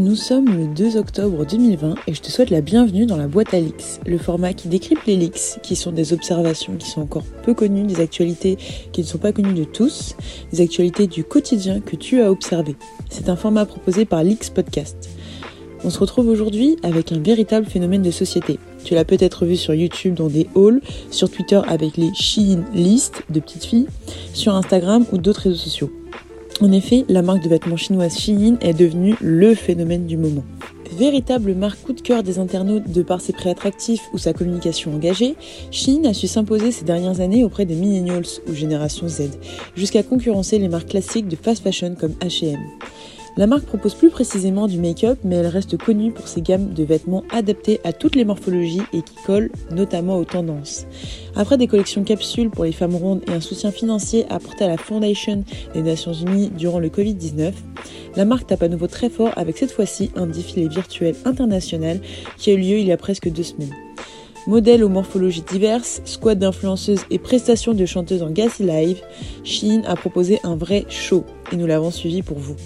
Nous sommes le 2 octobre 2020 et je te souhaite la bienvenue dans la boîte à leaks, le format qui décrypte les leaks, qui sont des observations qui sont encore peu connues, des actualités qui ne sont pas connues de tous, des actualités du quotidien que tu as observées. C'est un format proposé par Leaks Podcast. On se retrouve aujourd'hui avec un véritable phénomène de société. Tu l'as peut-être vu sur YouTube dans des hauls, sur Twitter avec les Shein List de petites filles, sur Instagram ou d'autres réseaux sociaux. En effet, la marque de vêtements chinoise Shein est devenue le phénomène du moment. Véritable marque coup de cœur des internautes de par ses prix attractifs ou sa communication engagée, Shein a su s'imposer ces dernières années auprès des millennials ou génération Z, jusqu'à concurrencer les marques classiques de fast fashion comme H&M. La marque propose plus précisément du make-up, mais elle reste connue pour ses gammes de vêtements adaptés à toutes les morphologies et qui collent notamment aux tendances. Après des collections capsules pour les femmes rondes et un soutien financier apporté à la Foundation des Nations Unies durant le Covid-19, la marque tape à nouveau très fort avec cette fois-ci un défilé virtuel international qui a eu lieu il y a presque deux semaines. Modèle aux morphologies diverses, squad d'influenceuses et prestations de chanteuses en gas live, Shein a proposé un vrai show et nous l'avons suivi pour vous.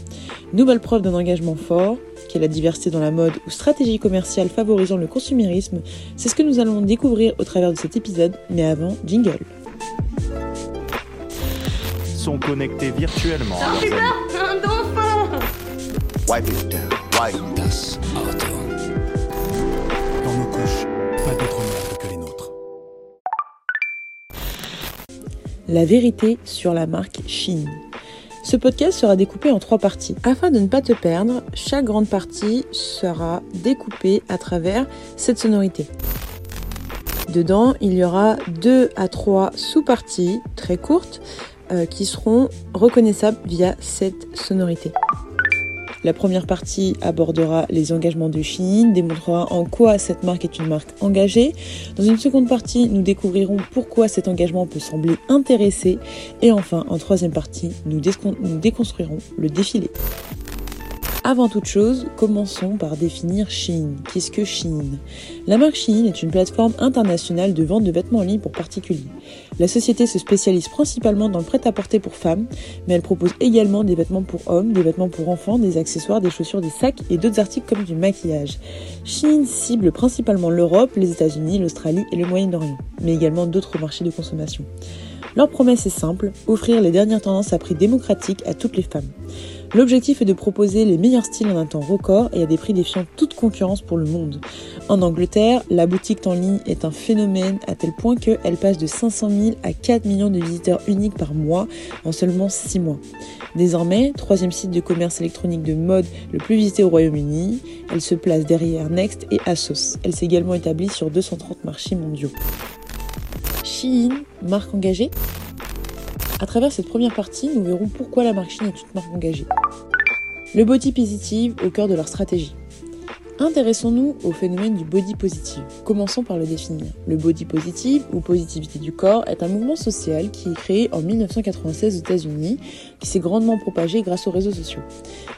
Nouvelle preuve d'un engagement fort, qui est la diversité dans la mode ou stratégie commerciale favorisant le consumérisme, c'est ce que nous allons découvrir au travers de cet épisode, mais avant, jingle. Sont connectés virtuellement. amis. un dauphin Wipe it down. Wipe das Auto. Dans nos couches, pas d'autre monde que les nôtres. La vérité sur la marque Shein. Ce podcast sera découpé en trois parties. Afin de ne pas te perdre, chaque grande partie sera découpée à travers cette sonorité. Dedans, il y aura deux à trois sous-parties très courtes euh, qui seront reconnaissables via cette sonorité. La première partie abordera les engagements de Shein, démontrera en quoi cette marque est une marque engagée. Dans une seconde partie, nous découvrirons pourquoi cet engagement peut sembler intéressé. Et enfin, en troisième partie, nous, décon- nous déconstruirons le défilé. Avant toute chose, commençons par définir Shein. Qu'est-ce que Shein? La marque Shein est une plateforme internationale de vente de vêtements en ligne pour particuliers. La société se spécialise principalement dans le prêt-à-porter pour femmes, mais elle propose également des vêtements pour hommes, des vêtements pour enfants, des accessoires, des chaussures, des sacs et d'autres articles comme du maquillage. Shein cible principalement l'Europe, les États-Unis, l'Australie et le Moyen-Orient, mais également d'autres marchés de consommation. Leur promesse est simple, offrir les dernières tendances à prix démocratique à toutes les femmes. L'objectif est de proposer les meilleurs styles en un temps record et à des prix défiant toute concurrence pour le monde. En Angleterre, la boutique en ligne est un phénomène à tel point qu'elle passe de 500 000 à 4 millions de visiteurs uniques par mois en seulement 6 mois. Désormais, troisième site de commerce électronique de mode le plus visité au Royaume-Uni, elle se place derrière Next et Asos. Elle s'est également établie sur 230 marchés mondiaux. Shein, marque engagée? À travers cette première partie, nous verrons pourquoi la marque Shein est une marque engagée. Le body positive au cœur de leur stratégie. Intéressons-nous au phénomène du body positive. Commençons par le définir. Le body positive ou positivité du corps est un mouvement social qui est créé en 1996 aux États-Unis, qui s'est grandement propagé grâce aux réseaux sociaux.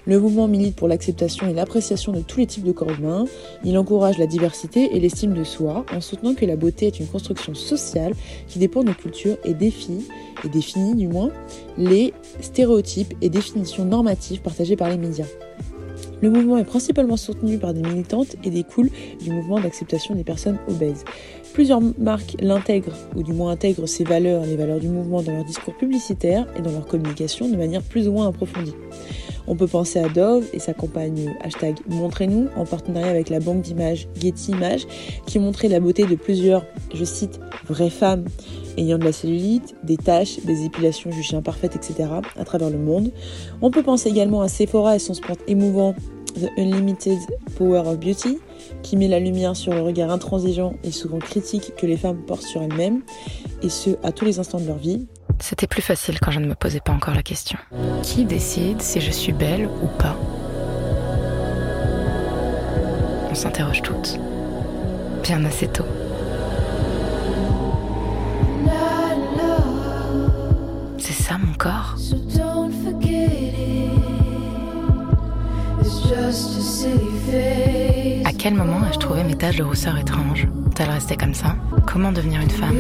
Le mouvement milite pour l'acceptation et l'appréciation de tous les types de corps humains. Il encourage la diversité et l'estime de soi en soutenant que la beauté est une construction sociale qui dépend de culture et défie, et définit du moins, les stéréotypes et définitions normatives partagées par les médias. Le mouvement est principalement soutenu par des militantes et découle du mouvement d'acceptation des personnes obèses. Plusieurs marques l'intègrent, ou du moins intègrent ces valeurs, les valeurs du mouvement dans leur discours publicitaire et dans leur communication de manière plus ou moins approfondie. On peut penser à Dove et sa campagne hashtag Montrez-nous en partenariat avec la banque d'images Getty Images qui montrait la beauté de plusieurs, je cite, vraies femmes ayant de la cellulite, des taches, des épilations jugées imparfaites, etc. à travers le monde. On peut penser également à Sephora et son spot émouvant The Unlimited Power of Beauty, qui met la lumière sur le regard intransigeant et souvent critique que les femmes portent sur elles-mêmes, et ce, à tous les instants de leur vie. C'était plus facile quand je ne me posais pas encore la question. Qui décide si je suis belle ou pas? On s'interroge toutes. Bien assez tôt. C'est ça mon corps? À quel moment ai-je trouvé mes taches de rousseur étranges Ont-elles resté comme ça Comment devenir une femme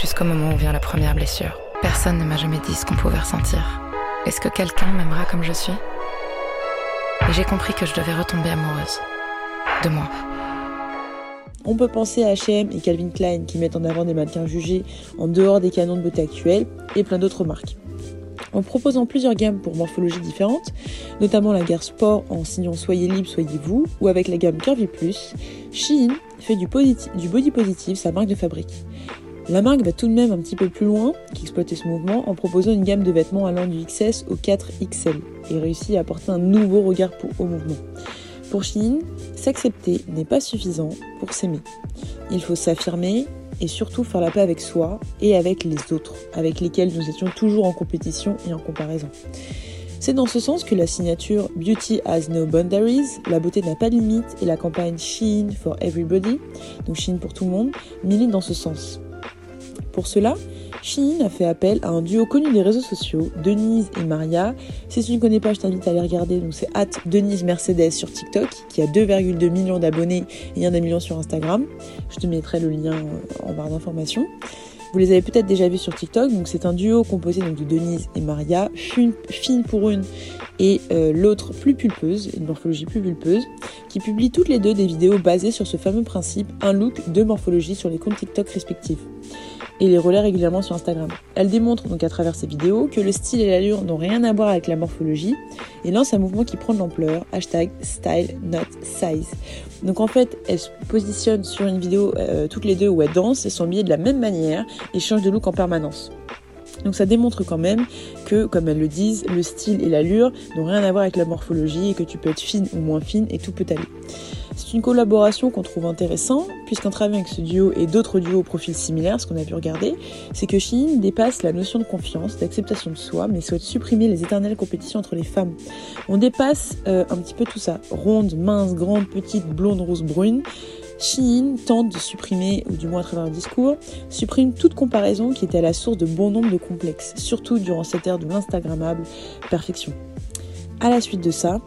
Jusqu'au moment où vient la première blessure. Personne ne m'a jamais dit ce qu'on pouvait ressentir. Est-ce que quelqu'un m'aimera comme je suis Et j'ai compris que je devais retomber amoureuse. De moi. On peut penser à H&M et Calvin Klein qui mettent en avant des mannequins jugés en dehors des canons de beauté actuels et plein d'autres marques. En proposant plusieurs gammes pour morphologies différentes, notamment la gamme sport en signant Soyez libre, soyez vous, ou avec la gamme Curvy Plus, Shein fait du, body positive sa marque de fabrique. La marque va tout de même un petit peu plus loin qu'exploiter ce mouvement en proposant une gamme de vêtements allant du XS au 4XL et réussit à apporter un nouveau regard au mouvement. Pour Shein, s'accepter n'est pas suffisant pour s'aimer. Il faut s'affirmer et surtout faire la paix avec soi et avec les autres, avec lesquels nous étions toujours en compétition et en comparaison. C'est dans ce sens que la signature Beauty has no boundaries, la beauté n'a pas de limite, et la campagne Shein for everybody, donc Shein pour tout le monde, milite dans ce sens. Pour cela, Shein a fait appel à un duo connu des réseaux sociaux, Denise et Maria. Si tu ne connais pas, je t'invite à aller regarder. Donc c'est at Denise Mercedes sur TikTok, qui a 2,2 millions d'abonnés et 1 million sur Instagram. Je te mettrai le lien euh, en barre d'informations. Vous les avez peut-être déjà vus sur TikTok. Donc c'est un duo composé donc de Denise et Maria, fine, fine pour une et euh, l'autre plus pulpeuse, une morphologie plus pulpeuse, qui publient toutes les deux des vidéos basées sur ce fameux principe, un look, deux morphologies sur les comptes TikTok respectifs et les relaie régulièrement sur Instagram. Elle démontre donc à travers ses vidéos que le style et l'allure n'ont rien à voir avec la morphologie et lance un mouvement qui prend de l'ampleur, hashtag style not size. Donc en fait, elle se positionne sur une vidéo euh, toutes les deux où elles dansent et sont habillées de la même manière et changent de look en permanence. Donc ça démontre quand même que, comme elles le disent, le style et l'allure n'ont rien à voir avec la morphologie et que tu peux être fine ou moins fine et tout peut aller. C'est une collaboration qu'on trouve intéressant, puisqu'un travail avec ce duo et d'autres duos au profil similaire, ce qu'on a pu regarder, c'est que Shein dépasse la notion de confiance, d'acceptation de soi, mais souhaite supprimer les éternelles compétitions entre les femmes. On dépasse euh, un petit peu tout ça. Ronde, mince, grande, petite, blonde, rose, brune. Shein tente de supprimer, ou du moins à travers un discours, supprime toute comparaison qui était à la source de bon nombre de complexes, surtout durant cette ère de l'instagrammable perfection. À la suite de ça,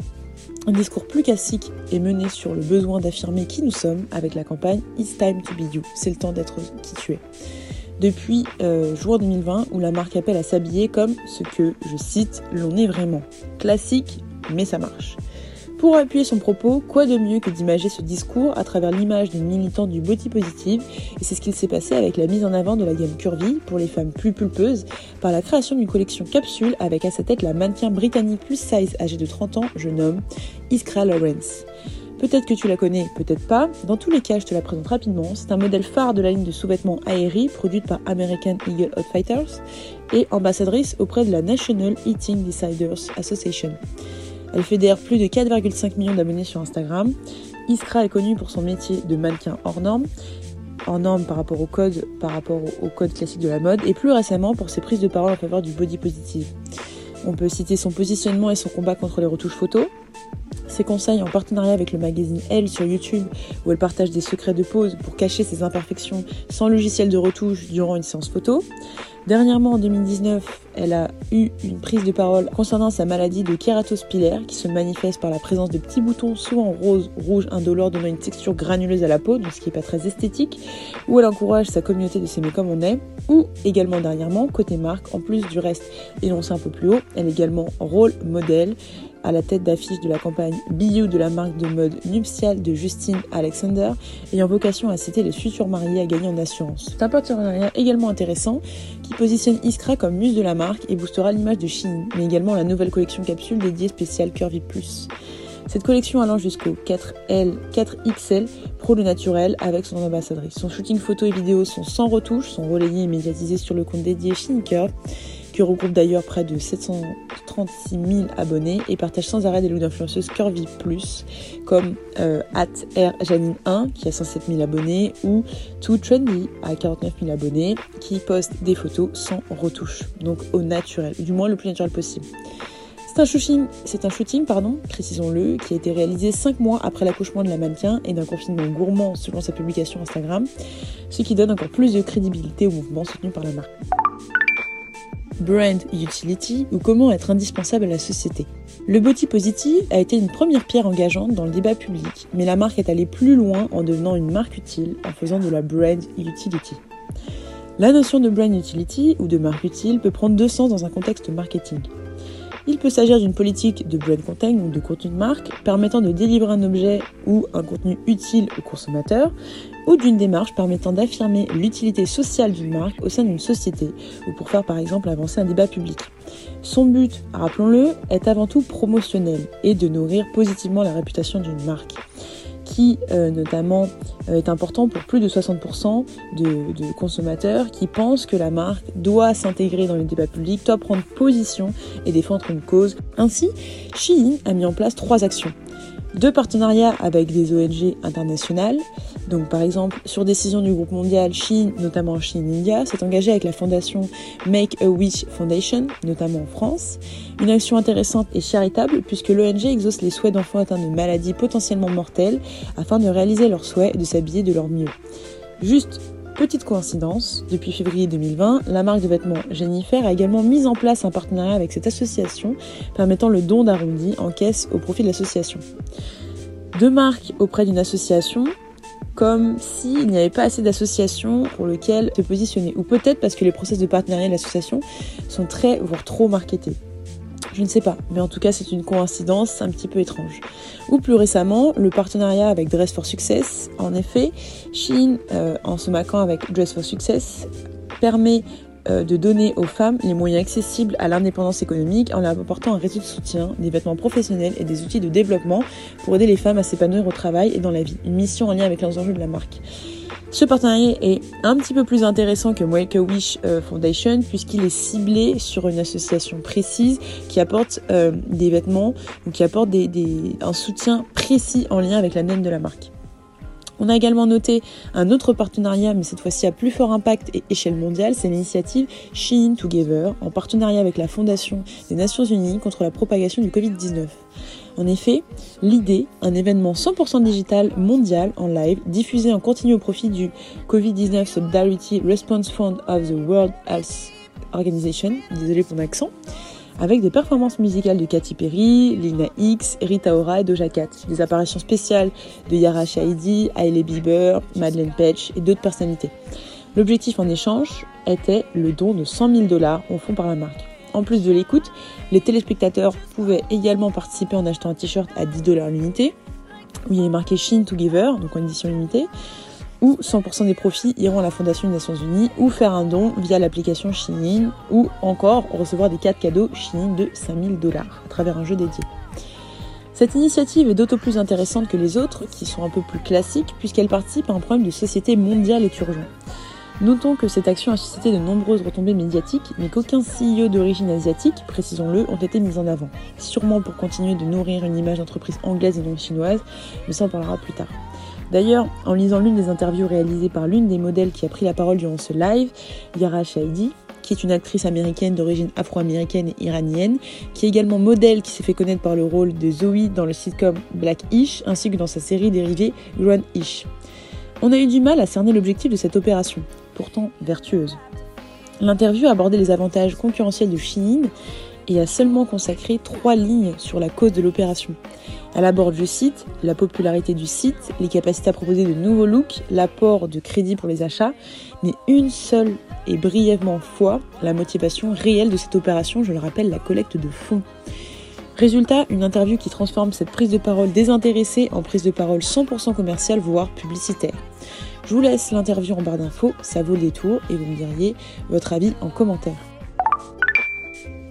un discours plus classique est mené sur le besoin d'affirmer qui nous sommes avec la campagne It's time to be you. C'est le temps d'être qui tu es. Depuis euh, juin 2020, où la marque appelle à s'habiller comme ce que, je cite, l'on est vraiment. Classique, mais ça marche. Pour appuyer son propos, quoi de mieux que d'imager ce discours à travers l'image d'une militante du body positive? Et c'est ce qu'il s'est passé avec la mise en avant de la gamme Curvy pour les femmes plus pulpeuses par la création d'une collection capsule avec à sa tête la mannequin britannique plus size âgée de 30 ans, je nomme Iskra Lawrence. Peut-être que tu la connais, peut-être pas. Dans tous les cas, je te la présente rapidement. C'est un modèle phare de la ligne de sous-vêtements Aerie produite par American Eagle Outfitters et ambassadrice auprès de la National Eating Disorders Association. Elle fédère plus de 4,5 millions d'abonnés sur Instagram. Iskra est connue pour son métier de mannequin hors norme, hors norme par rapport au code, par rapport au code classique de la mode, et plus récemment pour ses prises de parole en faveur du body positive. On peut citer son positionnement et son combat contre les retouches photos, ses conseils en partenariat avec le magazine Elle sur YouTube, où elle partage des secrets de pose pour cacher ses imperfections sans logiciel de retouche durant une séance photo. Dernièrement, en 2019, elle a eu une prise de parole concernant sa maladie de kératose pilaire qui se manifeste par la présence de petits boutons, souvent rose, rouge, indolore, donnant une texture granuleuse à la peau, donc ce qui n'est pas très esthétique, où elle encourage sa communauté de s'aimer comme on est, ou également dernièrement, côté marque, en plus du reste énoncé un peu plus haut, elle est également rôle modèle à la tête d'affiche de la campagne You de la marque de mode nuptiale de Justine Alexander, ayant vocation à citer les futurs mariés à gagner en assurance. C'est un partenariat également intéressant qui positionne Iskra comme muse de la marque et boostera l'image de Shein, mais également la nouvelle collection capsule dédiée spéciale Curvy Plus. Cette collection allant jusqu'au 4L, 4XL Pro le naturel avec son ambassadrice. Son shooting photo et vidéo sont sans retouche, sont relayés et médiatisés sur le compte dédié Shein Curve qui regroupe d'ailleurs près de 736 000 abonnés et partage sans arrêt des looks d'influenceuses Curvy Plus, comme euh, Janine1 qui a 107 000 abonnés ou Too Trendy à 49 000 abonnés qui poste des photos sans retouche, donc au naturel, du moins le plus naturel possible. C'est un shooting, c'est un shooting pardon, précisons-le, qui a été réalisé 5 mois après l'accouchement de la mannequin et d'un confinement gourmand selon sa publication Instagram, ce qui donne encore plus de crédibilité au mouvement soutenu par la marque brand utility ou comment être indispensable à la société. Le body positive a été une première pierre engageante dans le débat public, mais la marque est allée plus loin en devenant une marque utile en faisant de la brand utility. La notion de brand utility ou de marque utile peut prendre deux sens dans un contexte marketing. Il peut s'agir d'une politique de brand content ou de contenu de marque permettant de délivrer un objet ou un contenu utile au consommateur ou d'une démarche permettant d'affirmer l'utilité sociale d'une marque au sein d'une société ou pour faire par exemple avancer un débat public. Son but, rappelons-le, est avant tout promotionnel et de nourrir positivement la réputation d'une marque qui euh, notamment euh, est important pour plus de 60% de, de, consommateurs qui pensent que la marque doit s'intégrer dans le débat public, doit prendre position et défendre une cause. Ainsi, Shein a mis en place trois actions. Deux partenariats avec des ONG internationales, donc par exemple sur décision du groupe mondial Shein, notamment Shein India, s'est engagé avec la fondation Make a Wish Foundation, notamment en France. Une action intéressante et charitable puisque l'ONG exauce les souhaits d'enfants atteints de maladies potentiellement mortelles afin de réaliser leurs souhaits et de s'habiller de leur mieux. Juste Petite coïncidence, depuis février 2020, la marque de vêtements Jennifer a également mis en place un partenariat avec cette association permettant le don d'arrondi en caisse au profit de l'association. Deux marques auprès d'une association, comme s'il n'y avait pas assez d'associations pour lesquelles se positionner, ou peut-être parce que les process de partenariat de l'association sont très, voire trop marketés. Je ne sais pas, mais en tout cas c'est une coïncidence un petit peu étrange. Ou plus récemment, le partenariat avec Dress for Success. En effet, Shein, euh, en se maquant avec Dress for Success, permet de donner aux femmes les moyens accessibles à l'indépendance économique en leur apportant un réseau de soutien, des vêtements professionnels et des outils de développement pour aider les femmes à s'épanouir au travail et dans la vie. Une mission en lien avec les enjeux de la marque. Ce partenariat est un petit peu plus intéressant que Make a Wish euh, Foundation puisqu'il est ciblé sur une association précise qui apporte euh, des vêtements ou qui apporte des, des, un soutien précis en lien avec la naine de la marque. On a également noté un autre partenariat, mais cette fois-ci à plus fort impact et échelle mondiale, c'est l'initiative Shein Together, en partenariat avec la Fondation des Nations Unies contre la propagation du Covid-19. En effet, l'idée, un événement 100% digital mondial en live, diffusé en continu au profit du Covid-19 Solidarity Response Fund of the World Health Organization, désolé pour mon avec des performances musicales de Katy Perry, Lina X, Rita Ora et Doja Cat, des apparitions spéciales de Yara Shahidi, Hailey Bieber, Madeleine Petch et d'autres personnalités. L'objectif en échange était le don de 100 000 dollars au fond par la marque. En plus de l'écoute, les téléspectateurs pouvaient également participer en achetant un t-shirt à 10 dollars l'unité, où il est marqué Shein Together, donc en édition limitée, ou 100% des profits iront à la Fondation des Nations Unies, ou faire un don via l'application Shein, ou encore recevoir des cartes cadeaux Shein de 5000 dollars à travers un jeu dédié. Cette initiative est d'autant plus intéressante que les autres, qui sont un peu plus classiques, puisqu'elle participe à un problème de société mondiale et urgent. Notons que cette action a suscité de nombreuses retombées médiatiques, mais qu'aucun CEO d'origine asiatique, précisons-le, ont été mis en avant. Sûrement pour continuer de nourrir une image d'entreprise anglaise et non chinoise, mais ça on parlera plus tard. D'ailleurs, en lisant l'une des interviews réalisées par l'une des modèles qui a pris la parole durant ce live, Yara Shahidi, qui est une actrice américaine d'origine afro-américaine et iranienne, qui est également modèle qui s'est fait connaître par le rôle de Zoe dans le sitcom Black Ish, ainsi que dans sa série dérivée Run Ish. On a eu du mal à cerner l'objectif de cette opération, pourtant vertueuse. L'interview a abordé les avantages concurrentiels de Shein et a seulement consacré trois lignes sur la cause de l'opération. Elle aborde, je cite, la popularité du site, les capacités à proposer de nouveaux looks, l'apport de crédit pour les achats, mais une seule et brièvement fois la motivation réelle de cette opération, je le rappelle, la collecte de fonds. Résultat, une interview qui transforme cette prise de parole désintéressée en prise de parole 100% commerciale, voire publicitaire. Je vous laisse l'interview en barre d'infos, ça vaut le détour et vous me diriez votre avis en commentaire.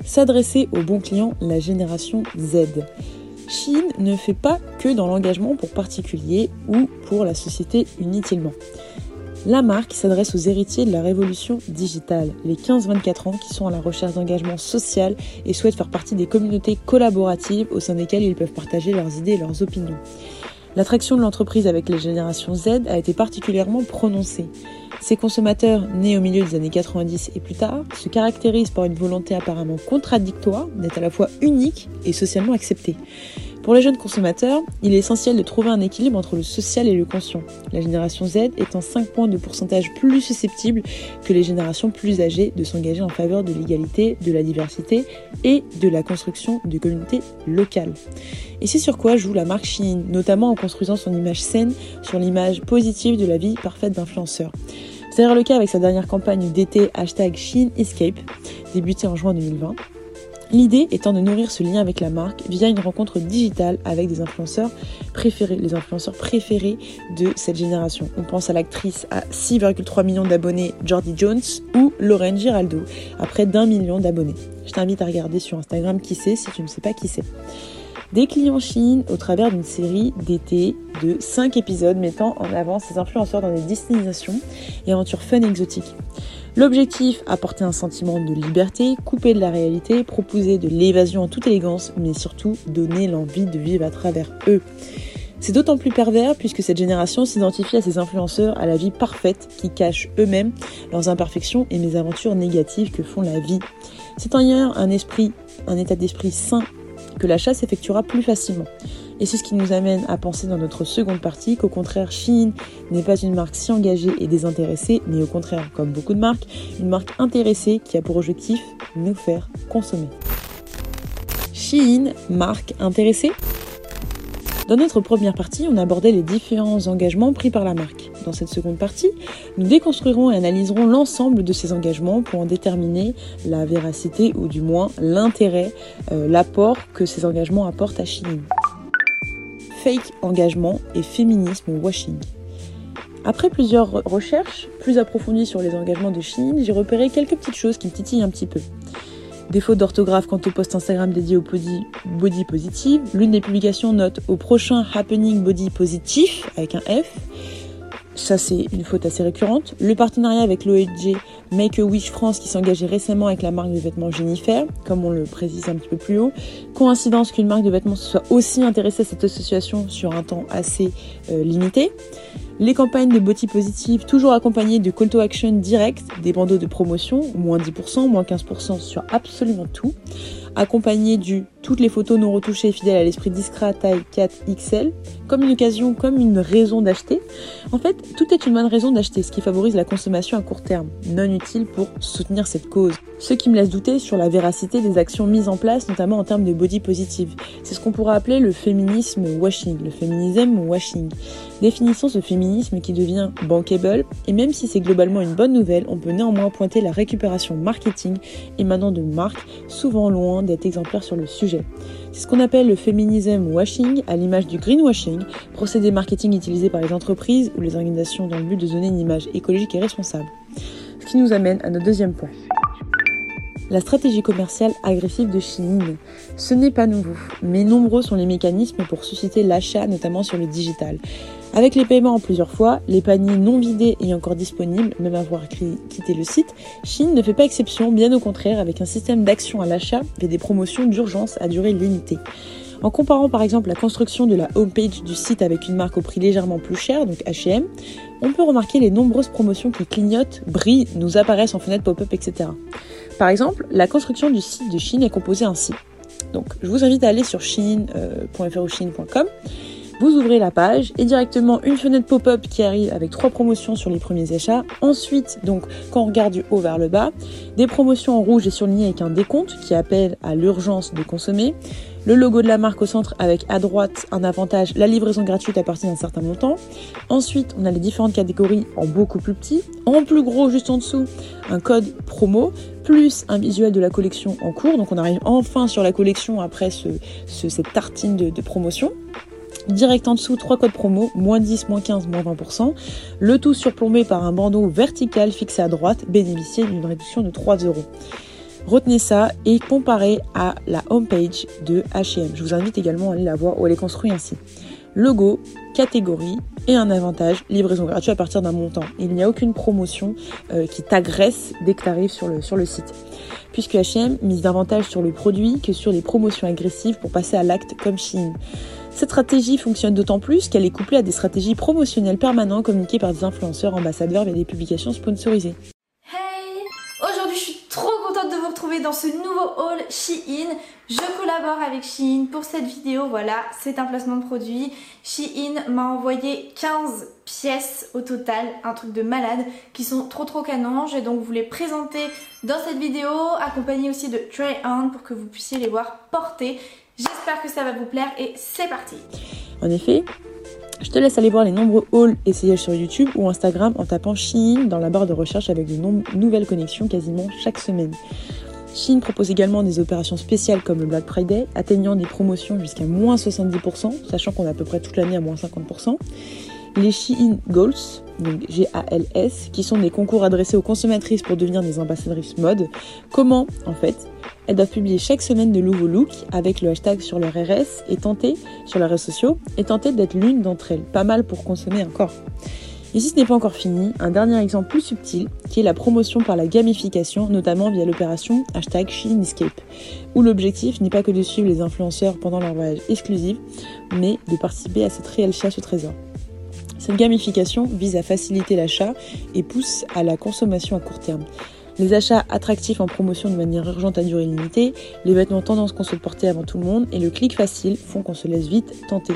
S'adresser aux bons clients, la génération Z. Chine ne fait pas que dans l'engagement pour particuliers ou pour la société inutilement. La marque s'adresse aux héritiers de la révolution digitale, les 15-24 ans qui sont à la recherche d'engagement social et souhaitent faire partie des communautés collaboratives au sein desquelles ils peuvent partager leurs idées et leurs opinions. L'attraction de l'entreprise avec les générations Z a été particulièrement prononcée. Ces consommateurs, nés au milieu des années 90 et plus tard, se caractérisent par une volonté apparemment contradictoire d'être à la fois unique et socialement acceptée. Pour les jeunes consommateurs, il est essentiel de trouver un équilibre entre le social et le conscient. La génération Z étant 5 points de pourcentage plus susceptible que les générations plus âgées de s'engager en faveur de l'égalité, de la diversité et de la construction de communautés locales. Et c'est sur quoi joue la marque Shein, notamment en construisant son image saine sur l'image positive de la vie parfaite d'influenceurs. C'est d'ailleurs le cas avec sa dernière campagne d'été hashtag Shein Escape, débutée en juin 2020. L'idée étant de nourrir ce lien avec la marque via une rencontre digitale avec des influenceurs préférés, les influenceurs préférés de cette génération. On pense à l'actrice à 6,3 millions d'abonnés Jordi Jones ou Lorraine Giraldo à près d'un million d'abonnés. Je t'invite à regarder sur Instagram qui c'est si tu ne sais pas qui c'est. Des clients Chine au travers d'une série d'été de 5 épisodes mettant en avant ces influenceurs dans des destinations et aventures fun et exotiques. L'objectif, apporter un sentiment de liberté, couper de la réalité, proposer de l'évasion en toute élégance, mais surtout donner l'envie de vivre à travers eux. C'est d'autant plus pervers puisque cette génération s'identifie à ces influenceurs à la vie parfaite qui cachent eux-mêmes leurs imperfections et mésaventures négatives que font la vie. C'est ayant un esprit, un état d'esprit sain que l'achat s'effectuera plus facilement. Et c'est ce qui nous amène à penser dans notre seconde partie qu'au contraire, Shein n'est pas une marque si engagée et désintéressée, mais au contraire, comme beaucoup de marques, une marque intéressée qui a pour objectif nous faire consommer. Shein, marque intéressée? Dans notre première partie, on abordait les différents engagements pris par la marque. Dans cette seconde partie, nous déconstruirons et analyserons l'ensemble de ces engagements pour en déterminer la véracité ou du moins l'intérêt, euh, l'apport que ces engagements apportent à Shein. Fake engagement et féminisme washing. Après plusieurs recherches plus approfondies sur les engagements de Shein, j'ai repéré quelques petites choses qui me titillent un petit peu. Défaut d'orthographe quant au post Instagram dédié au body, body positive. L'une des publications note au prochain happening body positif avec un F. Ça, c'est une faute assez récurrente. Le partenariat avec l'ONG Make a Wish France qui s'engageait récemment avec la marque de vêtements Jennifer, comme on le précise un petit peu plus haut. Coïncidence qu'une marque de vêtements se soit aussi intéressée à cette association sur un temps assez euh, limité. Les campagnes de body positive toujours accompagnées de call to action direct, des bandeaux de promotion, moins 10%, moins 15% sur absolument tout, accompagnées du toutes les photos non retouchées et fidèles à l'esprit discret taille 4 XL, comme une occasion, comme une raison d'acheter. En fait, tout est une bonne raison d'acheter, ce qui favorise la consommation à court terme, non utile pour soutenir cette cause. Ce qui me laisse douter sur la véracité des actions mises en place, notamment en termes de body positive. C'est ce qu'on pourrait appeler le féminisme washing, le féminisme washing. Définissons ce féminisme qui devient bankable, et même si c'est globalement une bonne nouvelle, on peut néanmoins pointer la récupération marketing émanant de marques souvent loin d'être exemplaires sur le sujet. C'est ce qu'on appelle le féminisme washing, à l'image du greenwashing, procédé marketing utilisé par les entreprises ou les organisations dans le but de donner une image écologique et responsable. Ce qui nous amène à notre deuxième point la stratégie commerciale agressive de Shein. Ce n'est pas nouveau, mais nombreux sont les mécanismes pour susciter l'achat, notamment sur le digital. Avec les paiements en plusieurs fois, les paniers non vidés et encore disponibles, même avoir quitté le site, Shein ne fait pas exception, bien au contraire, avec un système d'action à l'achat et des promotions d'urgence à durée limitée. En comparant par exemple la construction de la homepage du site avec une marque au prix légèrement plus cher, donc H&M, on peut remarquer les nombreuses promotions qui clignotent, brillent, nous apparaissent en fenêtre pop-up, etc. Par exemple, la construction du site de Chine est composée ainsi. Donc, je vous invite à aller sur chine.fr chine.com. Vous ouvrez la page et directement une fenêtre pop-up qui arrive avec trois promotions sur les premiers achats. Ensuite, donc, quand on regarde du haut vers le bas, des promotions en rouge et surlignées avec un décompte qui appelle à l'urgence de consommer le logo de la marque au centre avec à droite un avantage, la livraison gratuite à partir d'un certain montant. Ensuite, on a les différentes catégories en beaucoup plus petit. En plus gros, juste en dessous, un code promo, plus un visuel de la collection en cours. Donc on arrive enfin sur la collection après ce, cette tartine de, de promotion. Direct en dessous, trois codes promo, moins 10, moins 15, moins 20%. Le tout surplombé par un bandeau vertical fixé à droite, bénéficier d'une réduction de 3 euros. Retenez ça et comparez à la homepage de H&M. Je vous invite également à aller la voir où elle est construite ainsi. Logo, catégorie et un avantage, livraison gratuite à partir d'un montant. Il n'y a aucune promotion euh, qui t'agresse dès que tu arrives sur le, site. Puisque H&M mise davantage sur le produit que sur des promotions agressives pour passer à l'acte comme Shein. Cette stratégie fonctionne d'autant plus qu'elle est couplée à des stratégies promotionnelles permanentes communiquées par des influenceurs ambassadeurs et des publications sponsorisées. dans ce nouveau haul Shein. Je collabore avec Shein pour cette vidéo, voilà, c'est un placement de produit. Shein m'a envoyé 15 pièces au total, un truc de malade, qui sont trop trop canons. J'ai donc vous les présenter dans cette vidéo, accompagné aussi de try on pour que vous puissiez les voir porter. J'espère que ça va vous plaire et c'est parti En effet, je te laisse aller voir les nombreux hauls essayages sur YouTube ou Instagram en tapant Shein dans la barre de recherche avec de nouvelles connexions quasiment chaque semaine. Shein propose également des opérations spéciales comme le Black Friday, atteignant des promotions jusqu'à moins 70%, sachant qu'on a à peu près toute l'année à moins 50%. Les Shein Goals, donc G-A-L-S, qui sont des concours adressés aux consommatrices pour devenir des ambassadrices mode. Comment, en fait Elles doivent publier chaque semaine de nouveaux looks avec le hashtag sur leur RS et tenter, sur leurs réseaux sociaux, et tenter d'être l'une d'entre elles. Pas mal pour consommer encore. Et si ce n'est pas encore fini, un dernier exemple plus subtil, qui est la promotion par la gamification, notamment via l'opération hashtag Shein Escape, où l'objectif n'est pas que de suivre les influenceurs pendant leur voyage exclusif, mais de participer à cette réelle chasse au trésor. Cette gamification vise à faciliter l'achat et pousse à la consommation à court terme. Les achats attractifs en promotion de manière urgente à durée limitée, les vêtements tendance qu'on souhaite porter avant tout le monde et le clic facile font qu'on se laisse vite tenter.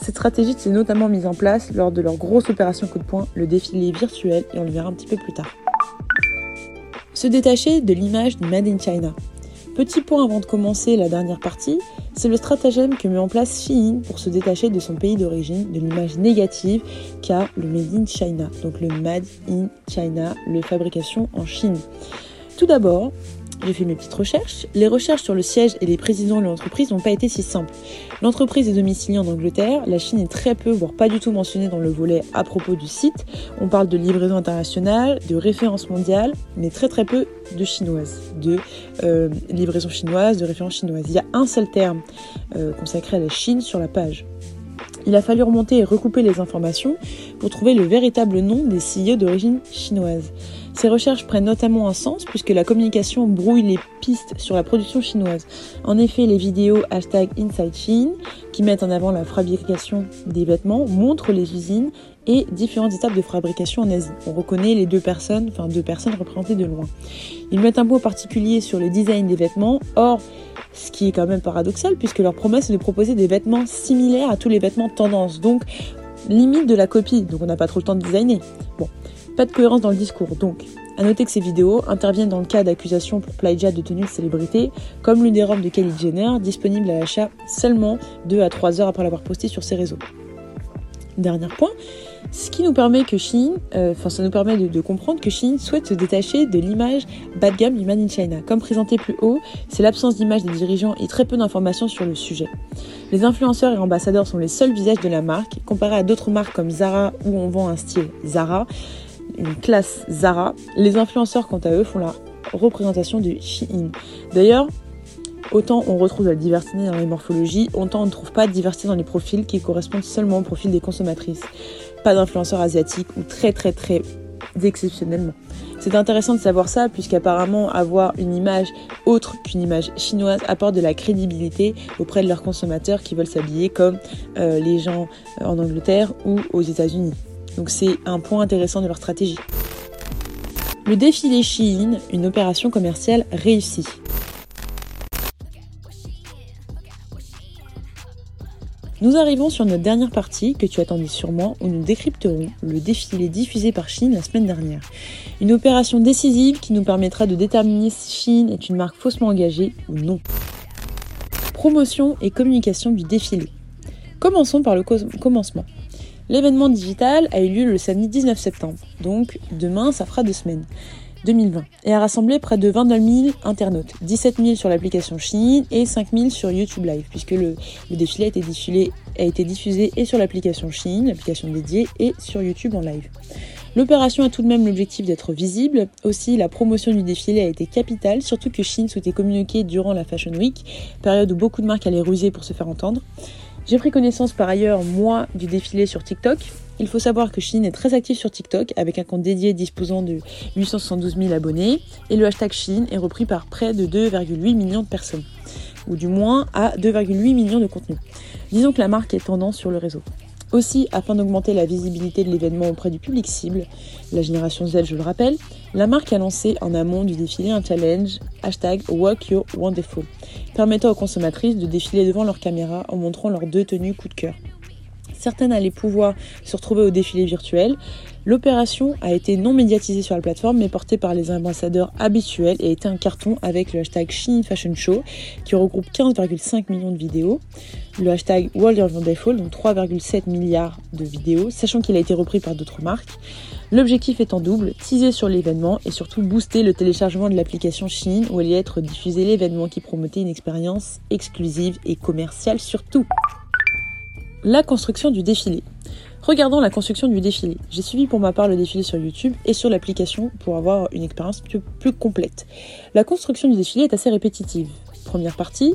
Cette stratégie s'est notamment mise en place lors de leur grosse opération coup de poing, le défilé virtuel, et on le verra un petit peu plus tard. Se détacher de l'image du Made in China. Petit point avant de commencer la dernière partie, c'est le stratagème que met en place Shein pour se détacher de son pays d'origine, de l'image négative qu'a le Made in China, donc le Made in China, le fabrication en Chine. Tout d'abord, j'ai fait mes petites recherches. Les recherches sur le siège et les présidents de l'entreprise n'ont pas été si simples. L'entreprise est domiciliée en Angleterre, la Chine est très peu, voire pas du tout mentionnée dans le volet à propos du site. On parle de livraison internationale, de référence mondiale, mais très très peu de chinoise, de euh, livraison chinoise, de référence chinoise. Il y a un seul terme euh, consacré à la Chine sur la page. Il a fallu remonter et recouper les informations pour trouver le véritable nom des CEO d'origine chinoise. Ces recherches prennent notamment un sens puisque la communication brouille les pistes sur la production chinoise. En effet, les vidéos hashtag Inside Shein, qui mettent en avant la fabrication des vêtements, montrent les usines et différentes étapes de fabrication en Asie. On reconnaît les deux personnes, enfin deux personnes représentées de loin. Ils mettent un mot particulier sur le design des vêtements, or ce qui est quand même paradoxal puisque leur promesse est de proposer des vêtements similaires à tous les vêtements tendance. Donc limite de la copie, donc on n'a pas trop le temps de designer. Pas de cohérence dans le discours. Donc, à noter que ces vidéos interviennent dans le cas d'accusations pour plagiat de tenues de célébrités, comme l'une des robes de Kylie Jenner, disponible à l'achat seulement 2 à 3 heures après l'avoir postée sur ses réseaux. Dernier point, ce qui nous permet que Shein, euh, enfin ça nous permet de, comprendre que Shein souhaite se détacher de l'image bas de gamme du Made in China. Comme présenté plus haut, c'est l'absence d'image des dirigeants et très peu d'informations sur le sujet. Les influenceurs et ambassadeurs sont les seuls visages de la marque, comparé à d'autres marques comme Zara où on vend un style Zara, une classe Zara. Les influenceurs quant à eux font la représentation de Shein. D'ailleurs, Autant on retrouve de la diversité dans les morphologies, autant on ne trouve pas de diversité dans les profils qui correspondent seulement au profil des consommatrices. Pas d'influenceurs asiatiques ou très très très exceptionnellement. C'est intéressant de savoir ça puisqu'apparemment avoir une image autre qu'une image chinoise apporte de la crédibilité auprès de leurs consommateurs qui veulent s'habiller comme euh, les gens en Angleterre ou aux États-Unis. Donc c'est un point intéressant de leur stratégie. Le défilé Shein, une opération commerciale réussie. Nous arrivons sur notre dernière partie que tu attendais sûrement où nous décrypterons le défilé diffusé par Shein la semaine dernière. Une opération décisive qui nous permettra de déterminer si Shein est une marque faussement engagée ou non. Promotion et communication du défilé. Commençons par le commencement. L'événement digital a eu lieu le samedi 19 septembre, donc demain ça fera deux semaines. 2020 et a rassemblé près de 29 000 internautes, 17 000 sur l'application Shein et 5 000 sur YouTube Live, puisque le, défilé a été, diffusé, a été diffusé et sur l'application Shein, l'application dédiée, et sur YouTube en live. L'opération a tout de même l'objectif d'être visible. Aussi, la promotion du défilé a été capitale, surtout que Shein souhaitait communiquer durant la Fashion Week, période où beaucoup de marques allaient ruser pour se faire entendre. J'ai pris connaissance par ailleurs, moi, du défilé sur TikTok, il faut savoir que Shein est très actif sur TikTok avec un compte dédié disposant de 872 000 abonnés et le hashtag Shein est repris par près de 2,8 millions de personnes, ou du moins à 2,8 millions de contenus. Disons que la marque est tendance sur le réseau. Aussi, afin d'augmenter la visibilité de l'événement auprès du public cible, la génération Z je le rappelle, la marque a lancé en amont du défilé un challenge hashtag Walk Your Wonderful, permettant aux consommatrices de défiler devant leur caméra en montrant leurs deux tenues coup de cœur. Certaines allaient pouvoir se retrouver au défilé virtuel. L'opération a été non médiatisée sur la plateforme mais portée par les ambassadeurs habituels et a été un carton avec le hashtag Shein Fashion Show qui regroupe 15,5 millions de vidéos, le hashtag World of Wonderful donc 3,7 milliards de vidéos, sachant qu'il a été repris par d'autres marques. L'objectif étant double, teaser sur l'événement et surtout booster le téléchargement de l'application Shein où allait être diffusé l'événement qui promotait une expérience exclusive et commerciale surtout. La construction du défilé. Regardons la construction du défilé. J'ai suivi pour ma part le défilé sur YouTube et sur l'application pour avoir une expérience plus, complète. La construction du défilé est assez répétitive. Première partie,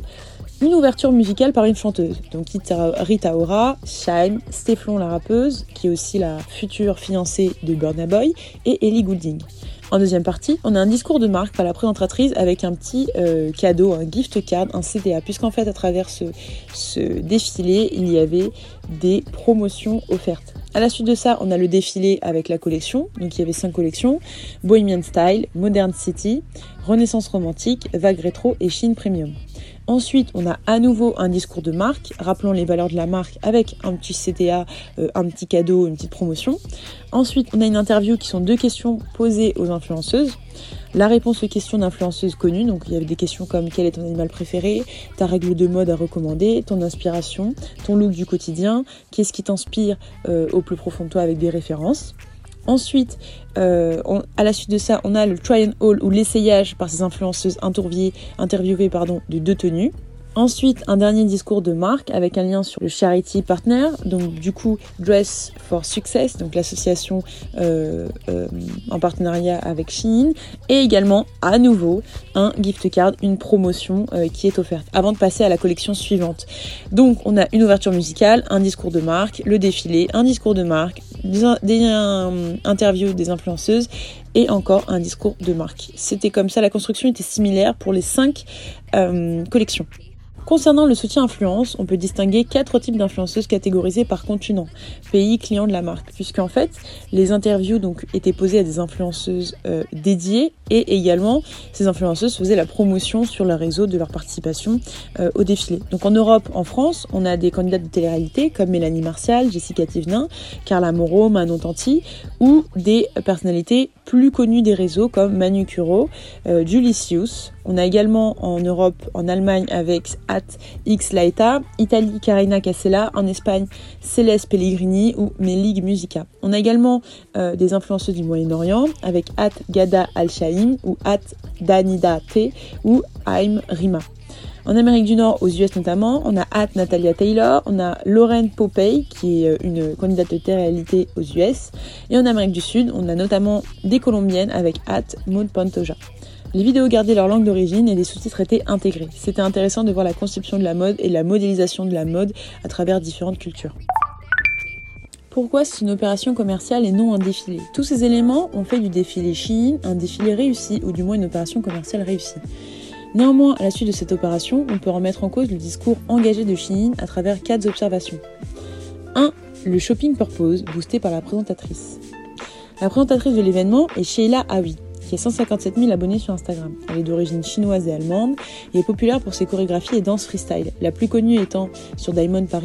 une ouverture musicale par une chanteuse. Donc Rita Ora, Shime, Stéphane la rappeuse, qui est aussi la future fiancée de Burna Boy, et Ellie Goulding. En deuxième partie, on a un discours de marque par la présentatrice avec un petit euh, cadeau, un gift card, un CDA, puisqu'en fait à travers ce, défilé, il y avait des promotions offertes. À la suite de ça, on a le défilé avec la collection, donc il y avait cinq collections Bohemian Style, Modern City, Renaissance romantique, Vague rétro et Chine Premium. Ensuite, on a à nouveau un discours de marque, rappelant les valeurs de la marque avec un petit CTA, euh, un petit cadeau, une petite promotion. Ensuite, on a une interview qui sont deux questions posées aux influenceuses. La réponse aux questions d'influenceuses connues, donc il y avait des questions comme quel est ton animal préféré, ta règle de mode à recommander, ton inspiration, ton look du quotidien, qu'est-ce qui t'inspire euh, au plus profond de toi avec des références. Ensuite, euh, à la suite de ça, on a le try and haul ou l'essayage par ces influenceuses interviewées, interviewées pardon, de deux tenues. Ensuite, un dernier discours de marque avec un lien sur le charity partner, donc du coup Dress for Success, donc l'association euh, euh, en partenariat avec Shein, et également à nouveau un gift card, une promotion euh, qui est offerte avant de passer à la collection suivante. Donc on a une ouverture musicale, un discours de marque, le défilé, un discours de marque, des, euh, interviews des influenceuses et encore un discours de marque. C'était comme ça, la construction était similaire pour les cinq euh, collections. Concernant le soutien influence, on peut distinguer quatre types d'influenceuses catégorisées par continent, pays, client de la marque, puisqu'en fait, les interviews donc étaient posées à des influenceuses euh, dédiées et également ces influenceuses faisaient la promotion sur leur réseau de leur participation euh, au défilé. Donc en Europe, en France, on a des candidates de télé-réalité comme Mélanie Martial, Jessica Thévenin, Carla Moreau, Manon Tanti ou des personnalités plus connues des réseaux comme Manu Curo, euh, Julicius. On a également en Europe, en Allemagne avec At X Laeta, Italie Carina Cassella, en Espagne Céleste Pellegrini ou Melig Musica. On a également euh, des influenceuses du Moyen-Orient avec At Gada Al-Shaim ou At Danida T ou Aim Rima. En Amérique du Nord, aux US notamment, on a At Natalia Taylor, on a Lauren Popey, qui est euh, une candidate de télé-réalité aux US, et en Amérique du Sud, on a notamment des Colombiennes avec At Maud Pantoja. Les vidéos gardaient leur langue d'origine et les sous-titres étaient intégrés. C'était intéressant de voir la conception de la mode et la modélisation de la mode à travers différentes cultures. Pourquoi c'est une opération commerciale et non un défilé? Tous ces éléments ont fait du défilé Shein un défilé réussi, ou du moins une opération commerciale réussie. Néanmoins, à la suite de cette opération, on peut remettre en cause le discours engagé de Shein à travers quatre observations. 1. Le shopping purpose, boosté par la présentatrice. La présentatrice de l'événement est Sheila Awi, qui a 157 000 abonnés sur Instagram. Elle est d'origine chinoise et allemande et est populaire pour ses chorégraphies et danses freestyle, la plus connue étant sur Diamond par.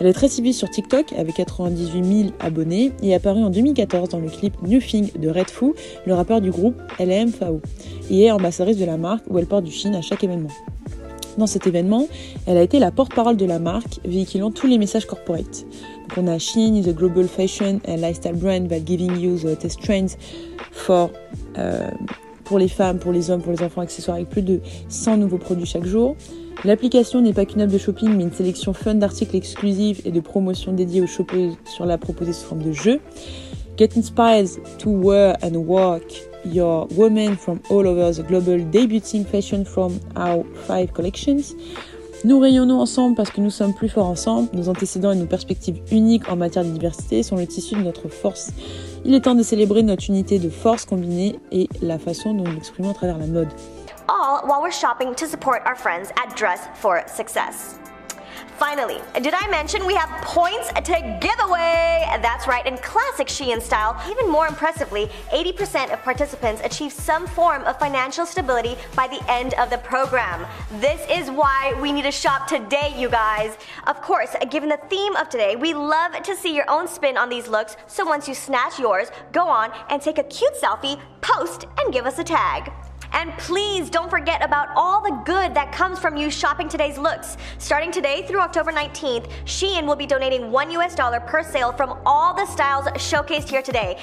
Elle est très suivie sur TikTok avec 98 000 abonnés et est apparue en 2014 dans le clip New Thing de Red Foo, le rappeur du groupe LMFAO, et est ambassadrice de la marque où elle porte du Chine à chaque événement. Dans cet événement, elle a été la porte-parole de la marque, véhiculant tous les messages corporate. Donc on a Shein is a global fashion and lifestyle brand that giving you the latest trends for euh, pour les femmes, pour les hommes, pour les enfants, accessoires avec plus de 100 nouveaux produits chaque jour. L'application n'est pas qu'une app de shopping, mais une sélection fun d'articles exclusifs et de promotions dédiées aux shoppeuses sur la proposée sous forme de jeu. Get inspired to wear and work your women from all over the global debuting fashion from our five collections. Nous rayonnons ensemble parce que nous sommes plus forts ensemble. Nos antécédents et nos perspectives uniques en matière de diversité sont le tissu de notre force. Il est temps de célébrer notre unité de force combinée et la façon dont nous l'exprimons à travers la mode. all while we're shopping to support our friends at Dress for Success. Finally, did I mention we have points to give away? That's right, in classic Shein style. Even more impressively, 80% of participants achieve some form of financial stability by the end of the program. This is why we need to shop today, you guys. Of course, given the theme of today, we love to see your own spin on these looks, so once you snatch yours, go on and take a cute selfie, post, and give us a tag. And please don't forget about all the good that comes from you shopping today's looks. Starting today through October 19th, Shein will be donating 1 US dollar per sale from all the styles showcased here today.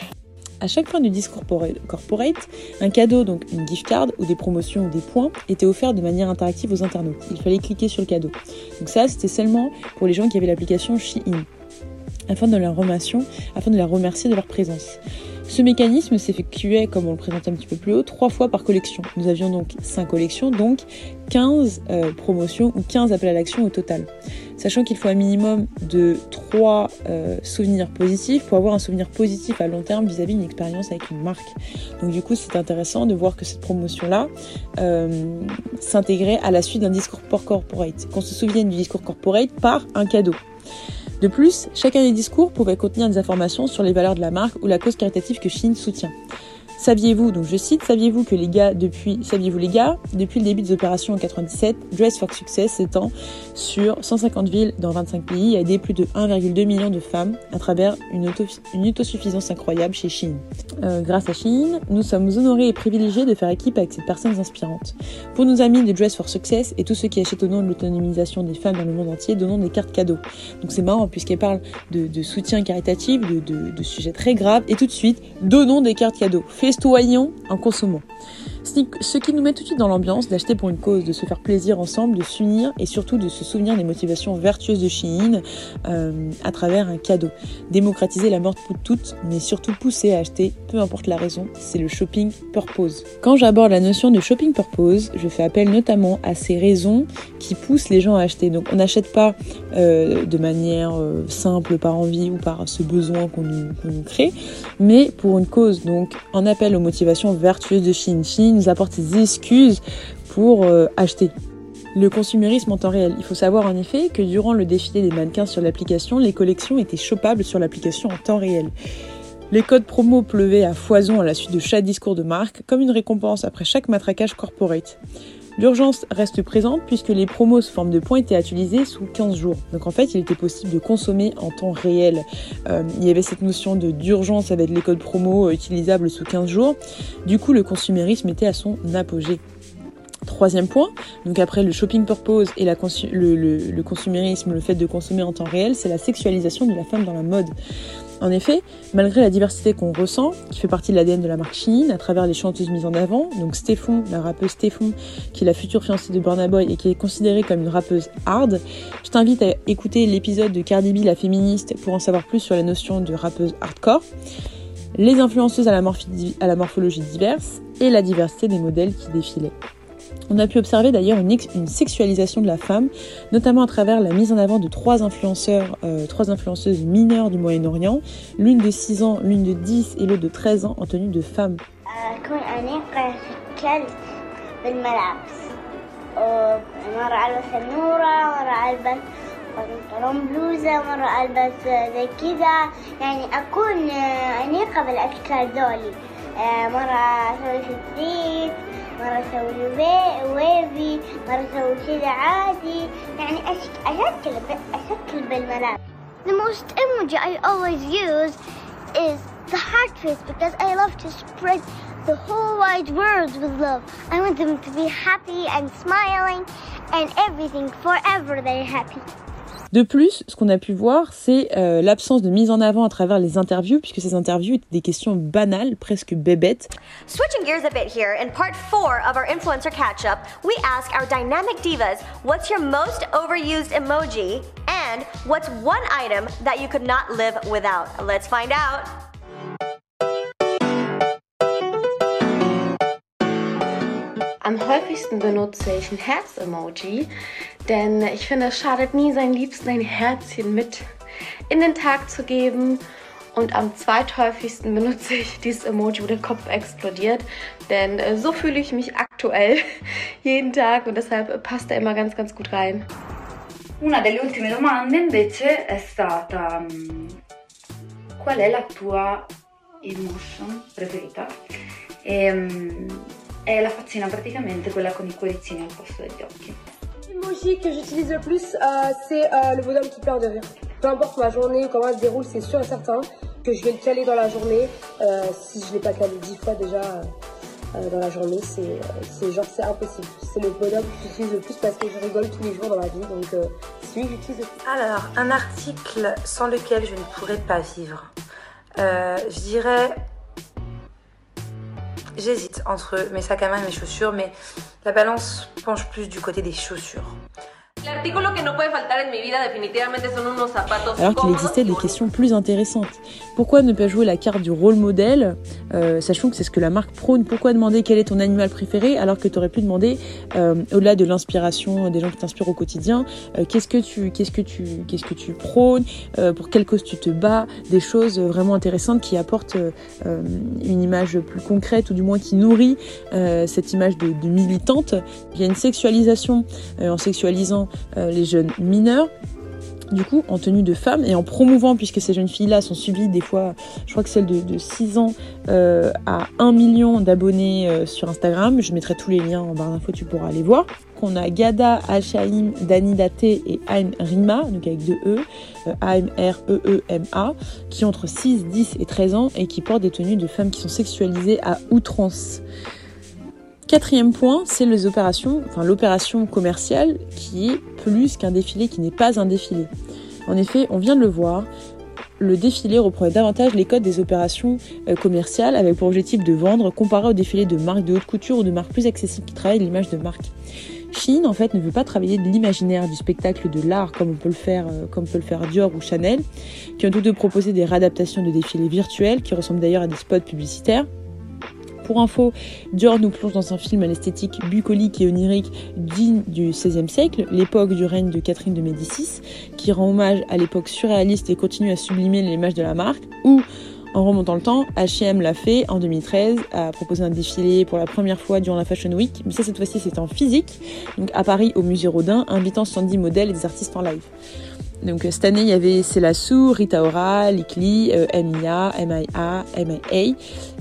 À chaque fin du discours corporate, un cadeau, donc une gift card ou des promotions ou des points, était offert de manière interactive aux internautes. Il fallait cliquer sur le cadeau. Donc ça, c'était seulement pour les gens qui avaient l'application Shein, afin de, leur remercier, afin de leur remercier de leur présence. Ce mécanisme s'effectuait, comme on le présentait un petit peu plus haut, trois fois par collection. Nous avions donc 5 collections, donc 15 euh, promotions ou 15 appels à l'action au total. Sachant qu'il faut un minimum de 3 euh, souvenirs positifs pour avoir un souvenir positif à long terme vis-à-vis d'une expérience avec une marque. Donc du coup, c'est intéressant de voir que cette promotion-là euh, s'intégrait à la suite d'un discours corporate. Qu'on se souvienne du discours corporate par un cadeau. De plus, chacun des discours pouvait contenir des informations sur les valeurs de la marque ou la cause caritative que Chine soutient. Saviez-vous, donc je cite, saviez-vous que les gars, depuis, saviez-vous les gars, depuis le début des opérations en 97, Dress for Success s'étend sur 150 villes dans 25 pays et a aidé plus de 1,2 million de femmes à travers une, une autosuffisance incroyable chez Shein. Euh, grâce à Shein, nous sommes honorés et privilégiés de faire équipe avec ces personnes inspirantes. Pour nos amis de Dress for Success et tous ceux qui achètent au nom de l'autonomisation des femmes dans le monde entier, donnons des cartes cadeaux. Donc c'est marrant puisqu'elle parle de, soutien caritatif, de, de sujets très graves, et tout de suite, donnons des cartes cadeaux festoyons en consommant. Ce qui nous met tout de suite dans l'ambiance d'acheter pour une cause, de se faire plaisir ensemble, de s'unir et surtout de se souvenir des motivations vertueuses de Shein euh, à travers un cadeau. Démocratiser la mort pour toutes, mais surtout pousser à acheter, peu importe la raison, c'est le shopping purpose. Quand j'aborde la notion de shopping purpose, je fais appel notamment à ces raisons qui poussent les gens à acheter. Donc on n'achète pas euh, de manière euh, simple par envie ou par ce besoin qu'on nous, crée, mais pour une cause. Donc en appel aux motivations vertueuses de. Shein nous apporte des excuses pour euh, acheter. Le consumérisme en temps réel. Il faut savoir en effet que durant le défilé des mannequins sur l'application, les collections étaient chopables sur l'application en temps réel. Les codes promo pleuvaient à foison à la suite de chaque discours de marque, comme une récompense après chaque matraquage corporate. L'urgence reste présente puisque les promos sous forme de points étaient utilisés sous 15 jours. Donc en fait, il était possible de consommer en temps réel. Euh, il y avait cette notion de d'urgence avec les codes promo euh, utilisables sous 15 jours. Du coup, le consumérisme était à son apogée. Troisième point, donc après le shopping purpose et le, consumérisme, le fait de consommer en temps réel, c'est la sexualisation de la femme dans la mode. En effet, malgré la diversité qu'on ressent, qui fait partie de l'ADN de la marque Shein, à travers les chanteuses mises en avant, donc Stéphon, la rappeuse Stéphon, qui est la future fiancée de Burna Boy et qui est considérée comme une rappeuse hard, je t'invite à écouter l'épisode de Cardi B, la féministe, pour en savoir plus sur la notion de rappeuse hardcore, les influenceuses à la morphologie diverse et la diversité des modèles qui défilaient. On a pu observer d'ailleurs une, sexualisation de la femme, notamment à travers la mise en avant de trois influenceurs, euh, trois influenceuses mineures du Moyen-Orient, l'une de 6 ans, l'une de 10 et l'autre de 13 ans en tenue de femme. مرة أسوي ويفي مرة أسوي كذا عادي يعني أشكل أشكل بالملابس The most emoji I always use is the heart face because I love to spread the whole wide world with love. I want them to be happy and smiling and everything forever they're happy. De plus, ce qu'on a pu voir, c'est euh, l'absence de mise en avant à travers les interviews, puisque ces interviews étaient des questions banales, presque bébêtes. Switching gears a bit here, in part 4 of our influencer catch up, we ask our dynamic divas what's your most overused emoji and what's one item that you could not live without? Let's find out. Am häufigsten benutze ich ein Herz-Emoji, denn ich finde, es schadet nie, seinen Liebsten ein Herzchen mit in den Tag zu geben. Und am zweithäufigsten benutze ich dieses Emoji, wo der Kopf explodiert. Denn äh, so fühle ich mich aktuell jeden Tag und deshalb passt er immer ganz, ganz gut rein. Una delle ultime domande invece è stata mm, qual è la tua emotion preferita? E, è la faccina praticamente quella con i cuoricini al posto degli occhi. L'emoji que j'utilise le plus, euh, c'est euh, le bonhomme qui pleure de rire. Peu importe ma journée ou comment elle se déroule, c'est sûr et certain que je vais le caler dans la journée. Euh, si je l'ai pas calé dix fois déjà euh, dans la journée, c'est genre c'est impossible. C'est le bonhomme que j'utilise le plus parce que je rigole tous les jours dans ma vie, donc euh, c'est celui que j'utilise le plus. Alors, un article sans lequel je ne pourrais pas vivre. Euh, je dirais. J'hésite entre mes sacs à main et mes chaussures, mais la balance penche plus du côté des chaussures. L'artículo que no puede faltar en mi vida definitivamente son unos zapatos Alors qu'il existait des questions plus intéressantes. Pourquoi ne pas jouer la carte du rôle modèle, euh, sachant que c'est ce que la marque prône? Pourquoi demander quel est ton animal préféré alors que tu aurais pu demander, euh, au-delà de l'inspiration des gens qui t'inspirent au quotidien, euh, qu'est-ce que tu, qu'est-ce que tu, qu'est-ce que tu prônes, pour quelle cause tu te bats, des choses vraiment intéressantes qui apportent une image plus concrète ou du moins qui nourrit cette image de, de militante. Il y a une sexualisation en sexualisant les jeunes mineurs du coup en tenue de femme et en promouvant puisque ces jeunes filles là sont suivies des fois je crois que celle de, de 6 ans euh, à 1 million d'abonnés euh, sur Instagram je mettrai tous les liens en barre d'infos tu pourras aller voir qu'on a Gada, Hachaim, Dani Date et Aim Rima, donc avec deux E, euh, A-M-R-E-E-M-A, qui ont entre 6, 10 et 13 ans et qui portent des tenues de femmes qui sont sexualisées à outrance. Quatrième point, c'est l'opération commerciale qui est plus qu'un défilé, qui n'est pas un défilé. En effet, on vient de le voir, le défilé reprenait davantage les codes des opérations euh, commerciales avec pour objectif de vendre comparé au défilé de marques de haute couture ou de marques plus accessibles qui travaillent l'image de marque. Chine en fait ne veut pas travailler de l'imaginaire du spectacle de l'art comme on peut le faire euh, comme peut le faire Dior ou Chanel qui ont tous deux proposé des réadaptations de défilés virtuels qui ressemblent d'ailleurs à des spots publicitaires pour info, Dior nous plonge dans un film à l'esthétique bucolique et onirique digne du XVIe siècle, l'époque du règne de Catherine de Médicis, qui rend hommage à l'époque surréaliste et continue à sublimer l'image de la marque, ou en remontant le temps, H&M l'a fait en 2013, a proposé un défilé pour la première fois durant la Fashion Week, mais ça cette fois-ci c'était en physique, donc à Paris au musée Rodin, invitant 70 modèles et des artistes en live. Donc cette année, il y avait Célassou, Rita Ora, Likli, euh, MIA, MIA, MIA,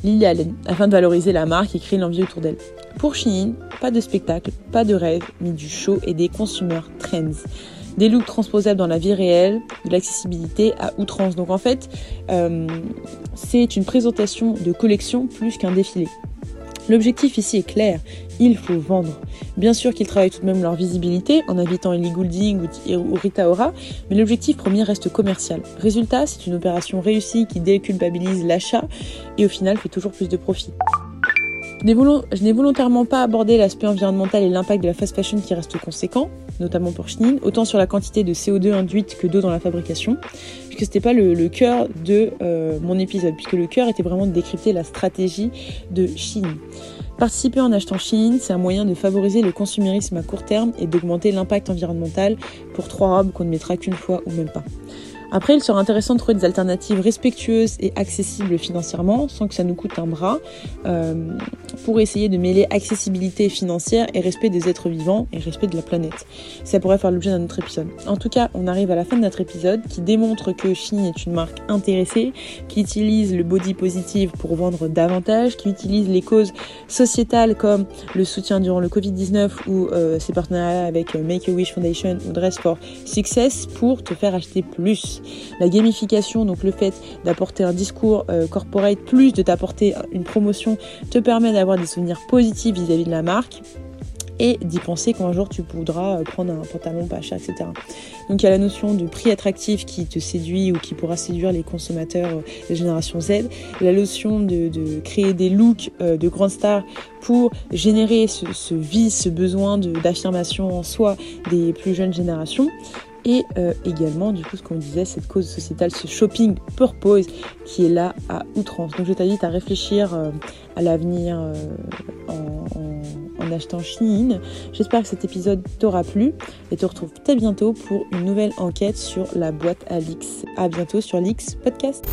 Lily Allen, afin de valoriser la marque et créer l'envie autour d'elle. Pour Shein, pas de spectacle, pas de rêve, mais du show et des consumer trends. Des looks transposables dans la vie réelle, de l'accessibilité à outrance. Donc en fait, euh, c'est une présentation de collection plus qu'un défilé. L'objectif ici est clair, il faut vendre. Bien sûr qu'ils travaillent tout de même leur visibilité en invitant Ellie Goulding ou Rita Ora, mais l'objectif premier reste commercial. Résultat, c'est une opération réussie qui déculpabilise l'achat et au final fait toujours plus de profit. Je n'ai volontairement pas abordé l'aspect environnemental et l'impact de la fast fashion qui reste conséquent, notamment pour Shein, autant sur la quantité de CO2 induite que d'eau dans la fabrication, puisque c'était pas le, cœur de euh, mon épisode, puisque le cœur était vraiment de décrypter la stratégie de Shein. Participer en achetant Shein, c'est un moyen de favoriser le consumérisme à court terme et d'augmenter l'impact environnemental pour trois robes qu'on ne mettra qu'une fois ou même pas. Après, il sera intéressant de trouver des alternatives respectueuses et accessibles financièrement, sans que ça nous coûte un bras, euh, pour essayer de mêler accessibilité financière et respect des êtres vivants et respect de la planète. Ça pourrait faire l'objet d'un autre épisode. En tout cas, on arrive à la fin de notre épisode qui démontre que Shein est une marque intéressée, qui utilise le body positive pour vendre davantage, qui utilise les causes sociétales comme le soutien durant le Covid-19 ou euh, ses partenariats avec Make-A-Wish Foundation ou Dress for Success pour te faire acheter plus. La gamification, donc le fait d'apporter un discours euh, corporate plus de t'apporter une promotion, te permet d'avoir des souvenirs positifs vis-à-vis de la marque et d'y penser quand un jour tu voudras prendre un pantalon pas cher, etc. Donc il y a la notion de prix attractif qui te séduit ou qui pourra séduire les consommateurs de génération Z, la notion de, créer des looks euh, de grandes stars pour générer ce, ce ce besoin d'affirmation en soi des plus jeunes générations et euh, également du coup ce qu'on disait cette cause sociétale ce shopping purpose qui est là à outrance. Donc je t'invite à réfléchir euh, à l'avenir euh, en, achetant Shein j'espère que cet épisode t'aura plu et te retrouve très bientôt pour une nouvelle enquête sur la boîte à l'X à bientôt sur l'X podcast